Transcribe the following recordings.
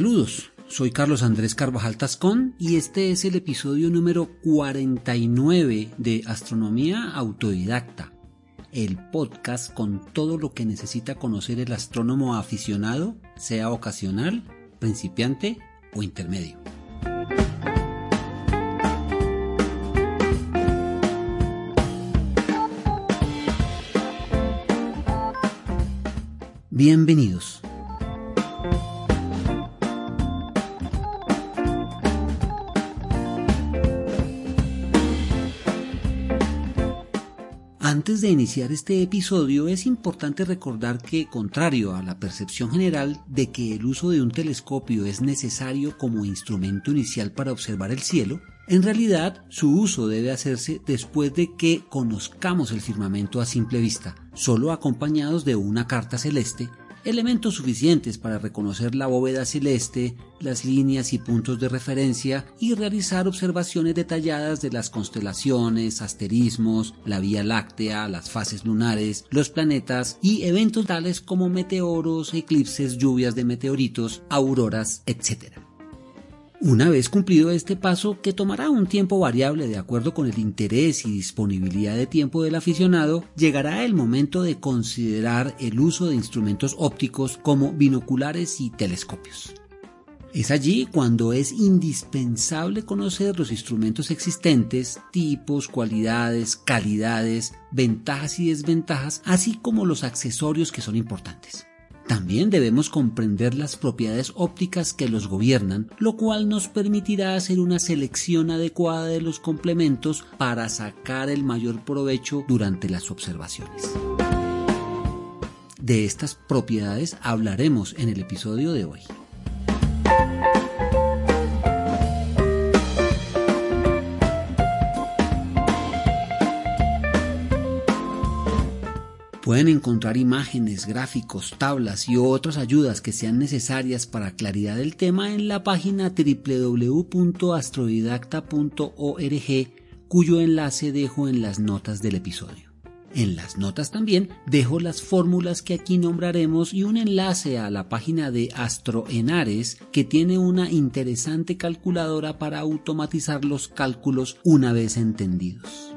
Saludos, soy Carlos Andrés Carvajal Tascón y este es el episodio número 49 de Astronomía Autodidacta, el podcast con todo lo que necesita conocer el astrónomo aficionado, sea ocasional, principiante o intermedio. Bienvenidos. Antes de iniciar este episodio es importante recordar que, contrario a la percepción general de que el uso de un telescopio es necesario como instrumento inicial para observar el cielo, en realidad su uso debe hacerse después de que conozcamos el firmamento a simple vista, solo acompañados de una carta celeste elementos suficientes para reconocer la bóveda celeste, las líneas y puntos de referencia y realizar observaciones detalladas de las constelaciones, asterismos, la Vía Láctea, las fases lunares, los planetas y eventos tales como meteoros, eclipses, lluvias de meteoritos, auroras, etc. Una vez cumplido este paso, que tomará un tiempo variable de acuerdo con el interés y disponibilidad de tiempo del aficionado, llegará el momento de considerar el uso de instrumentos ópticos como binoculares y telescopios. Es allí cuando es indispensable conocer los instrumentos existentes, tipos, cualidades, calidades, ventajas y desventajas, así como los accesorios que son importantes. También debemos comprender las propiedades ópticas que los gobiernan, lo cual nos permitirá hacer una selección adecuada de los complementos para sacar el mayor provecho durante las observaciones. De estas propiedades hablaremos en el episodio de hoy. Pueden encontrar imágenes, gráficos, tablas y otras ayudas que sean necesarias para claridad del tema en la página www.astrodidacta.org cuyo enlace dejo en las notas del episodio. En las notas también dejo las fórmulas que aquí nombraremos y un enlace a la página de Astroenares que tiene una interesante calculadora para automatizar los cálculos una vez entendidos.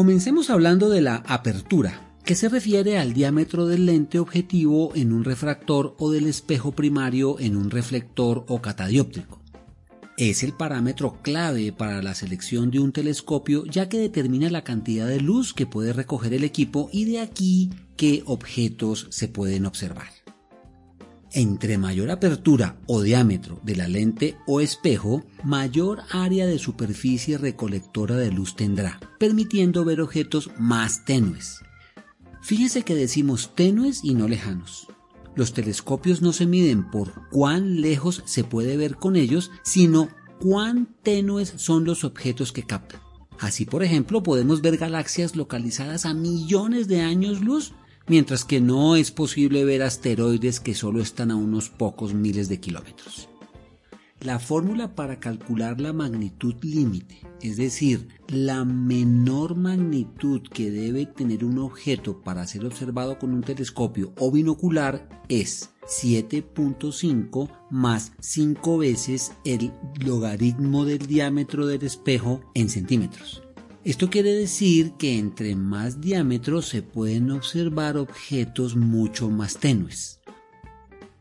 Comencemos hablando de la apertura, que se refiere al diámetro del lente objetivo en un refractor o del espejo primario en un reflector o catadióptrico. Es el parámetro clave para la selección de un telescopio ya que determina la cantidad de luz que puede recoger el equipo y de aquí qué objetos se pueden observar. Entre mayor apertura o diámetro de la lente o espejo, mayor área de superficie recolectora de luz tendrá, permitiendo ver objetos más tenues. Fíjense que decimos tenues y no lejanos. Los telescopios no se miden por cuán lejos se puede ver con ellos, sino cuán tenues son los objetos que captan. Así, por ejemplo, podemos ver galaxias localizadas a millones de años luz mientras que no es posible ver asteroides que solo están a unos pocos miles de kilómetros. La fórmula para calcular la magnitud límite, es decir, la menor magnitud que debe tener un objeto para ser observado con un telescopio o binocular, es 7.5 más 5 veces el logaritmo del diámetro del espejo en centímetros. Esto quiere decir que entre más diámetro se pueden observar objetos mucho más tenues.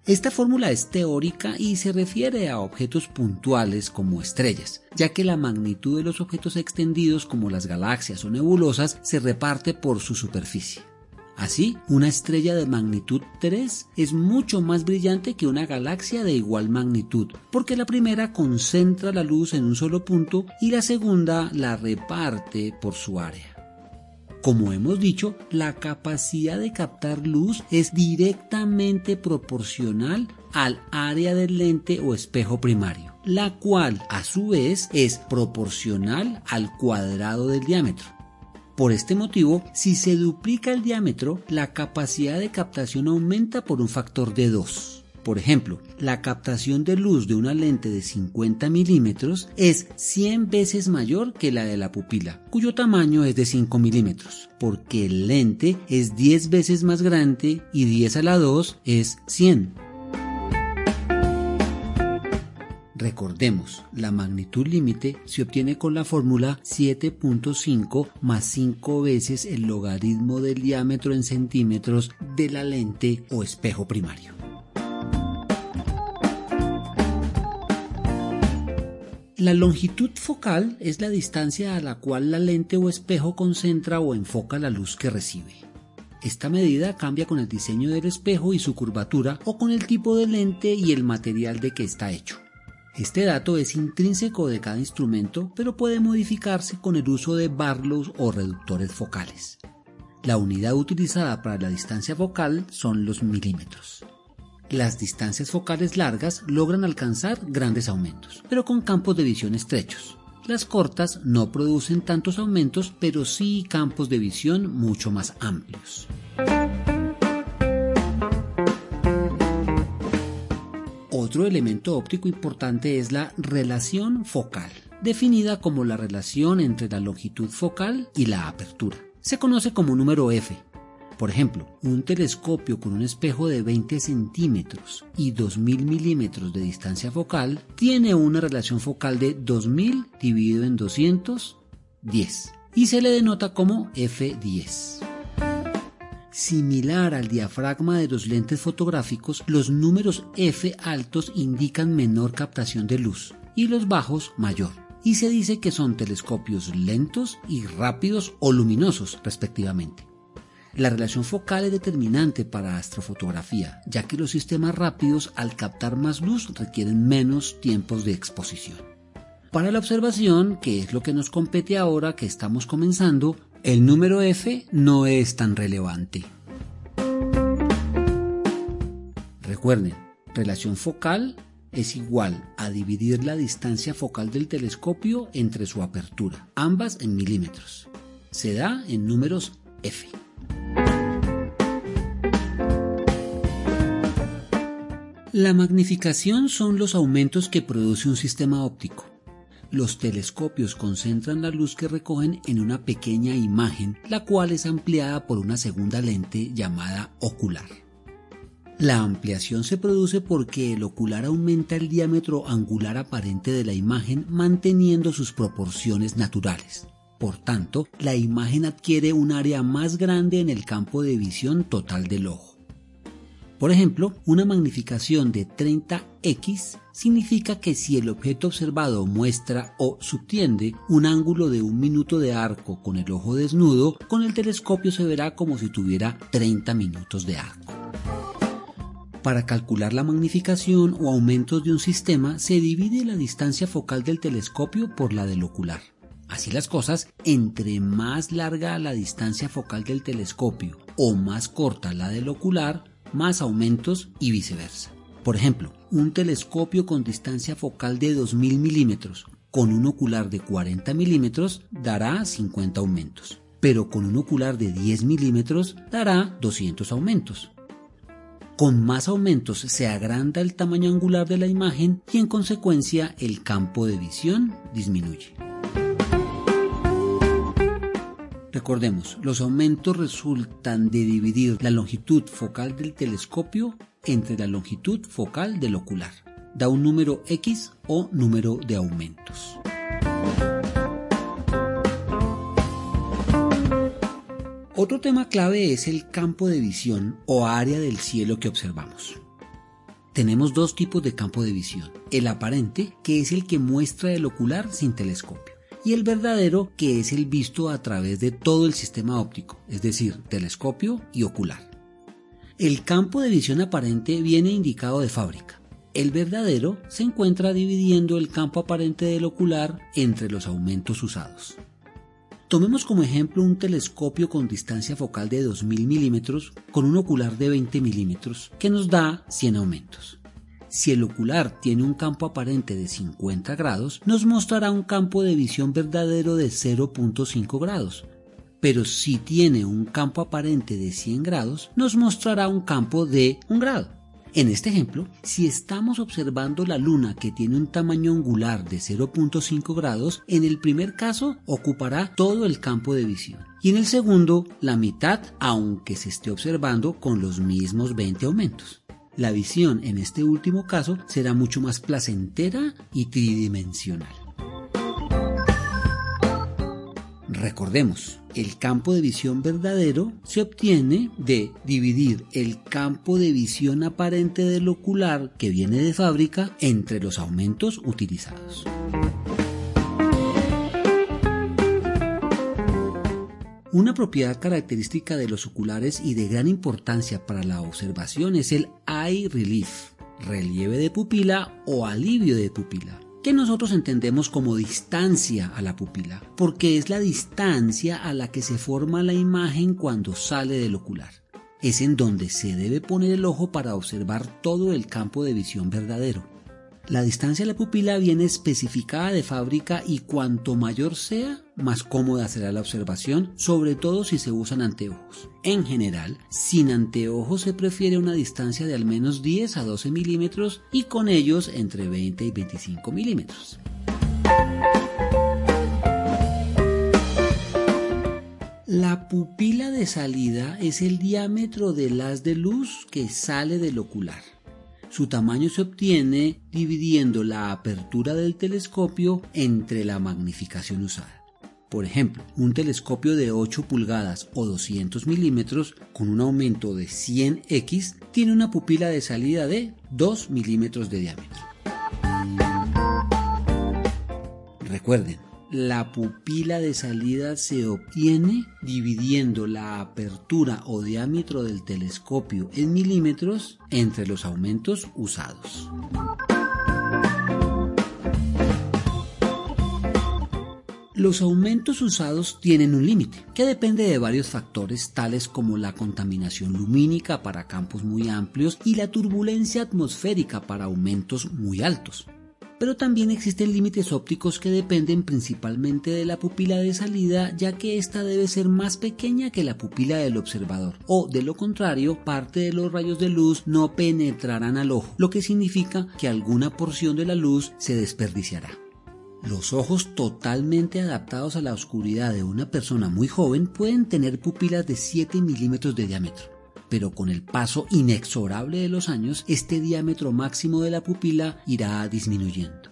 Esta fórmula es teórica y se refiere a objetos puntuales como estrellas, ya que la magnitud de los objetos extendidos como las galaxias o nebulosas se reparte por su superficie. Así, una estrella de magnitud 3 es mucho más brillante que una galaxia de igual magnitud, porque la primera concentra la luz en un solo punto y la segunda la reparte por su área. Como hemos dicho, la capacidad de captar luz es directamente proporcional al área del lente o espejo primario, la cual a su vez es proporcional al cuadrado del diámetro. Por este motivo, si se duplica el diámetro, la capacidad de captación aumenta por un factor de 2. Por ejemplo, la captación de luz de una lente de 50 milímetros es 100 veces mayor que la de la pupila, cuyo tamaño es de 5 milímetros, porque el lente es 10 veces más grande y 10 a la 2 es 100. Recordemos, la magnitud límite se obtiene con la fórmula 7.5 más 5 veces el logaritmo del diámetro en centímetros de la lente o espejo primario. La longitud focal es la distancia a la cual la lente o espejo concentra o enfoca la luz que recibe. Esta medida cambia con el diseño del espejo y su curvatura o con el tipo de lente y el material de que está hecho. Este dato es intrínseco de cada instrumento, pero puede modificarse con el uso de barlows o reductores focales. La unidad utilizada para la distancia focal son los milímetros. Las distancias focales largas logran alcanzar grandes aumentos, pero con campos de visión estrechos. Las cortas no producen tantos aumentos, pero sí campos de visión mucho más amplios. Otro elemento óptico importante es la relación focal, definida como la relación entre la longitud focal y la apertura. Se conoce como número F. Por ejemplo, un telescopio con un espejo de 20 centímetros y 2000 milímetros de distancia focal tiene una relación focal de 2000 dividido en 210 y se le denota como F10. Similar al diafragma de los lentes fotográficos, los números F altos indican menor captación de luz y los bajos mayor. Y se dice que son telescopios lentos y rápidos o luminosos respectivamente. La relación focal es determinante para astrofotografía, ya que los sistemas rápidos al captar más luz requieren menos tiempos de exposición. Para la observación, que es lo que nos compete ahora que estamos comenzando, el número f no es tan relevante. Recuerden, relación focal es igual a dividir la distancia focal del telescopio entre su apertura, ambas en milímetros. Se da en números f. La magnificación son los aumentos que produce un sistema óptico. Los telescopios concentran la luz que recogen en una pequeña imagen, la cual es ampliada por una segunda lente llamada ocular. La ampliación se produce porque el ocular aumenta el diámetro angular aparente de la imagen manteniendo sus proporciones naturales. Por tanto, la imagen adquiere un área más grande en el campo de visión total del ojo. Por ejemplo, una magnificación de 30x significa que si el objeto observado muestra o subtiende un ángulo de un minuto de arco con el ojo desnudo, con el telescopio se verá como si tuviera 30 minutos de arco. Para calcular la magnificación o aumentos de un sistema se divide la distancia focal del telescopio por la del ocular. Así las cosas, entre más larga la distancia focal del telescopio o más corta la del ocular, más aumentos y viceversa. Por ejemplo, un telescopio con distancia focal de 2000 milímetros con un ocular de 40 milímetros dará 50 aumentos, pero con un ocular de 10 milímetros dará 200 aumentos. Con más aumentos se agranda el tamaño angular de la imagen y en consecuencia el campo de visión disminuye. Recordemos, los aumentos resultan de dividir la longitud focal del telescopio entre la longitud focal del ocular. Da un número X o número de aumentos. Otro tema clave es el campo de visión o área del cielo que observamos. Tenemos dos tipos de campo de visión. El aparente, que es el que muestra el ocular sin telescopio y el verdadero que es el visto a través de todo el sistema óptico, es decir, telescopio y ocular. El campo de visión aparente viene indicado de fábrica. El verdadero se encuentra dividiendo el campo aparente del ocular entre los aumentos usados. Tomemos como ejemplo un telescopio con distancia focal de 2000 milímetros con un ocular de 20 milímetros que nos da 100 aumentos. Si el ocular tiene un campo aparente de 50 grados, nos mostrará un campo de visión verdadero de 0.5 grados. Pero si tiene un campo aparente de 100 grados, nos mostrará un campo de 1 grado. En este ejemplo, si estamos observando la luna que tiene un tamaño angular de 0.5 grados, en el primer caso ocupará todo el campo de visión y en el segundo la mitad, aunque se esté observando con los mismos 20 aumentos. La visión en este último caso será mucho más placentera y tridimensional. Recordemos, el campo de visión verdadero se obtiene de dividir el campo de visión aparente del ocular que viene de fábrica entre los aumentos utilizados. Una propiedad característica de los oculares y de gran importancia para la observación es el eye relief, relieve de pupila o alivio de pupila que nosotros entendemos como distancia a la pupila, porque es la distancia a la que se forma la imagen cuando sale del ocular. Es en donde se debe poner el ojo para observar todo el campo de visión verdadero. La distancia a la pupila viene especificada de fábrica y cuanto mayor sea, más cómoda será la observación, sobre todo si se usan anteojos. En general, sin anteojos se prefiere una distancia de al menos 10 a 12 milímetros y con ellos entre 20 y 25 milímetros. La pupila de salida es el diámetro del haz de luz que sale del ocular. Su tamaño se obtiene dividiendo la apertura del telescopio entre la magnificación usada. Por ejemplo, un telescopio de 8 pulgadas o 200 milímetros con un aumento de 100x tiene una pupila de salida de 2 milímetros de diámetro. Recuerden, la pupila de salida se obtiene dividiendo la apertura o diámetro del telescopio en milímetros entre los aumentos usados. Los aumentos usados tienen un límite, que depende de varios factores tales como la contaminación lumínica para campos muy amplios y la turbulencia atmosférica para aumentos muy altos pero también existen límites ópticos que dependen principalmente de la pupila de salida, ya que ésta debe ser más pequeña que la pupila del observador, o de lo contrario, parte de los rayos de luz no penetrarán al ojo, lo que significa que alguna porción de la luz se desperdiciará. Los ojos totalmente adaptados a la oscuridad de una persona muy joven pueden tener pupilas de 7 milímetros de diámetro pero con el paso inexorable de los años, este diámetro máximo de la pupila irá disminuyendo.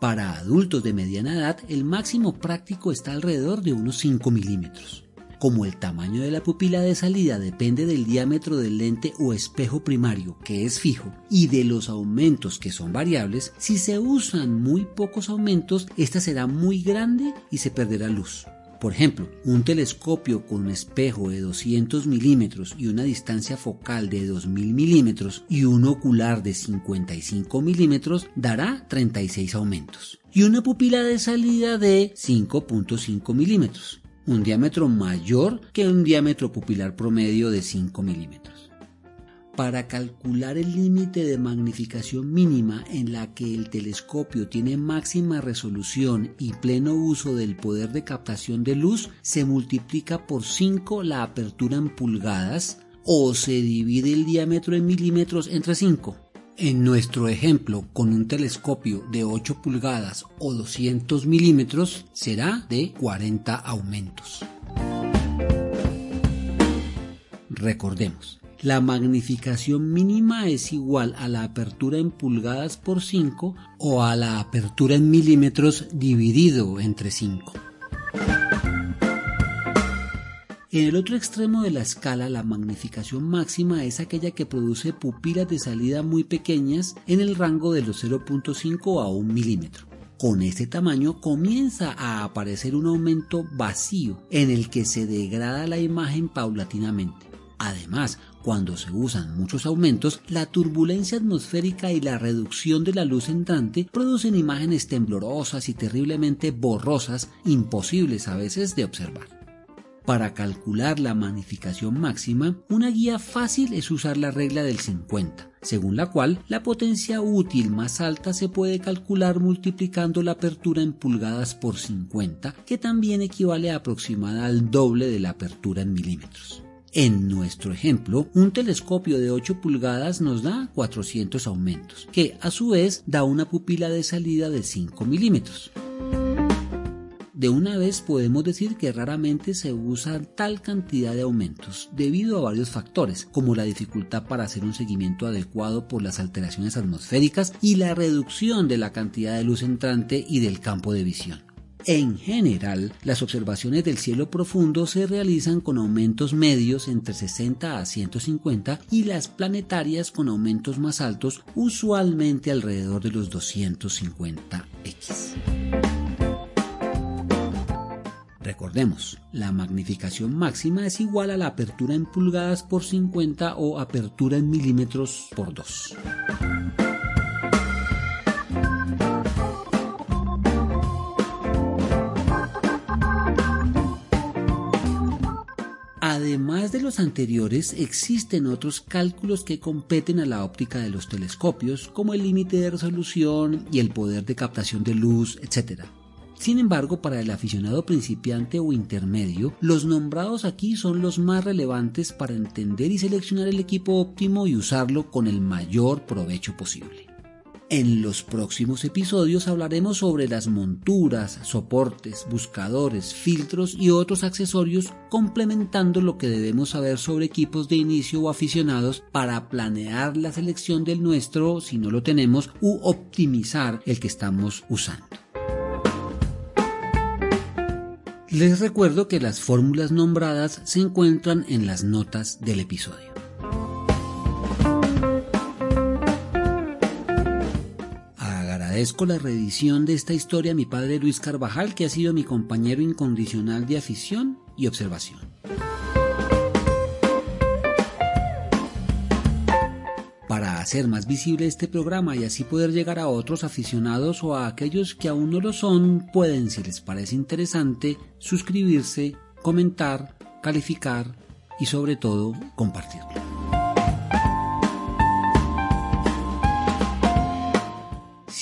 Para adultos de mediana edad, el máximo práctico está alrededor de unos 5 milímetros. Como el tamaño de la pupila de salida depende del diámetro del lente o espejo primario, que es fijo, y de los aumentos que son variables, si se usan muy pocos aumentos, esta será muy grande y se perderá luz. Por ejemplo, un telescopio con un espejo de 200 milímetros y una distancia focal de 2000 milímetros y un ocular de 55 milímetros dará 36 aumentos. Y una pupila de salida de 5.5 milímetros, un diámetro mayor que un diámetro pupilar promedio de 5 milímetros para calcular el límite de magnificación mínima en la que el telescopio tiene máxima resolución y pleno uso del poder de captación de luz, se multiplica por 5 la apertura en pulgadas o se divide el diámetro en milímetros entre 5. En nuestro ejemplo, con un telescopio de 8 pulgadas o 200 milímetros, será de 40 aumentos. Recordemos, la magnificación mínima es igual a la apertura en pulgadas por 5 o a la apertura en milímetros dividido entre 5. En el otro extremo de la escala, la magnificación máxima es aquella que produce pupilas de salida muy pequeñas en el rango de los 0.5 a 1 milímetro. Con este tamaño comienza a aparecer un aumento vacío en el que se degrada la imagen paulatinamente. Además, cuando se usan muchos aumentos, la turbulencia atmosférica y la reducción de la luz entrante producen imágenes temblorosas y terriblemente borrosas, imposibles a veces de observar. Para calcular la magnificación máxima, una guía fácil es usar la regla del 50, según la cual la potencia útil más alta se puede calcular multiplicando la apertura en pulgadas por 50, que también equivale a aproximada al doble de la apertura en milímetros. En nuestro ejemplo, un telescopio de 8 pulgadas nos da 400 aumentos, que a su vez da una pupila de salida de 5 milímetros. De una vez podemos decir que raramente se usa tal cantidad de aumentos, debido a varios factores, como la dificultad para hacer un seguimiento adecuado por las alteraciones atmosféricas y la reducción de la cantidad de luz entrante y del campo de visión. En general, las observaciones del cielo profundo se realizan con aumentos medios entre 60 a 150 y las planetarias con aumentos más altos, usualmente alrededor de los 250x. Recordemos, la magnificación máxima es igual a la apertura en pulgadas por 50 o apertura en milímetros por 2. Además de los anteriores, existen otros cálculos que competen a la óptica de los telescopios, como el límite de resolución y el poder de captación de luz, etc. Sin embargo, para el aficionado principiante o intermedio, los nombrados aquí son los más relevantes para entender y seleccionar el equipo óptimo y usarlo con el mayor provecho posible. En los próximos episodios hablaremos sobre las monturas, soportes, buscadores, filtros y otros accesorios complementando lo que debemos saber sobre equipos de inicio o aficionados para planear la selección del nuestro si no lo tenemos u optimizar el que estamos usando. Les recuerdo que las fórmulas nombradas se encuentran en las notas del episodio. Agradezco la reedición de esta historia a mi padre Luis Carvajal, que ha sido mi compañero incondicional de afición y observación. Para hacer más visible este programa y así poder llegar a otros aficionados o a aquellos que aún no lo son, pueden, si les parece interesante, suscribirse, comentar, calificar y sobre todo compartirlo.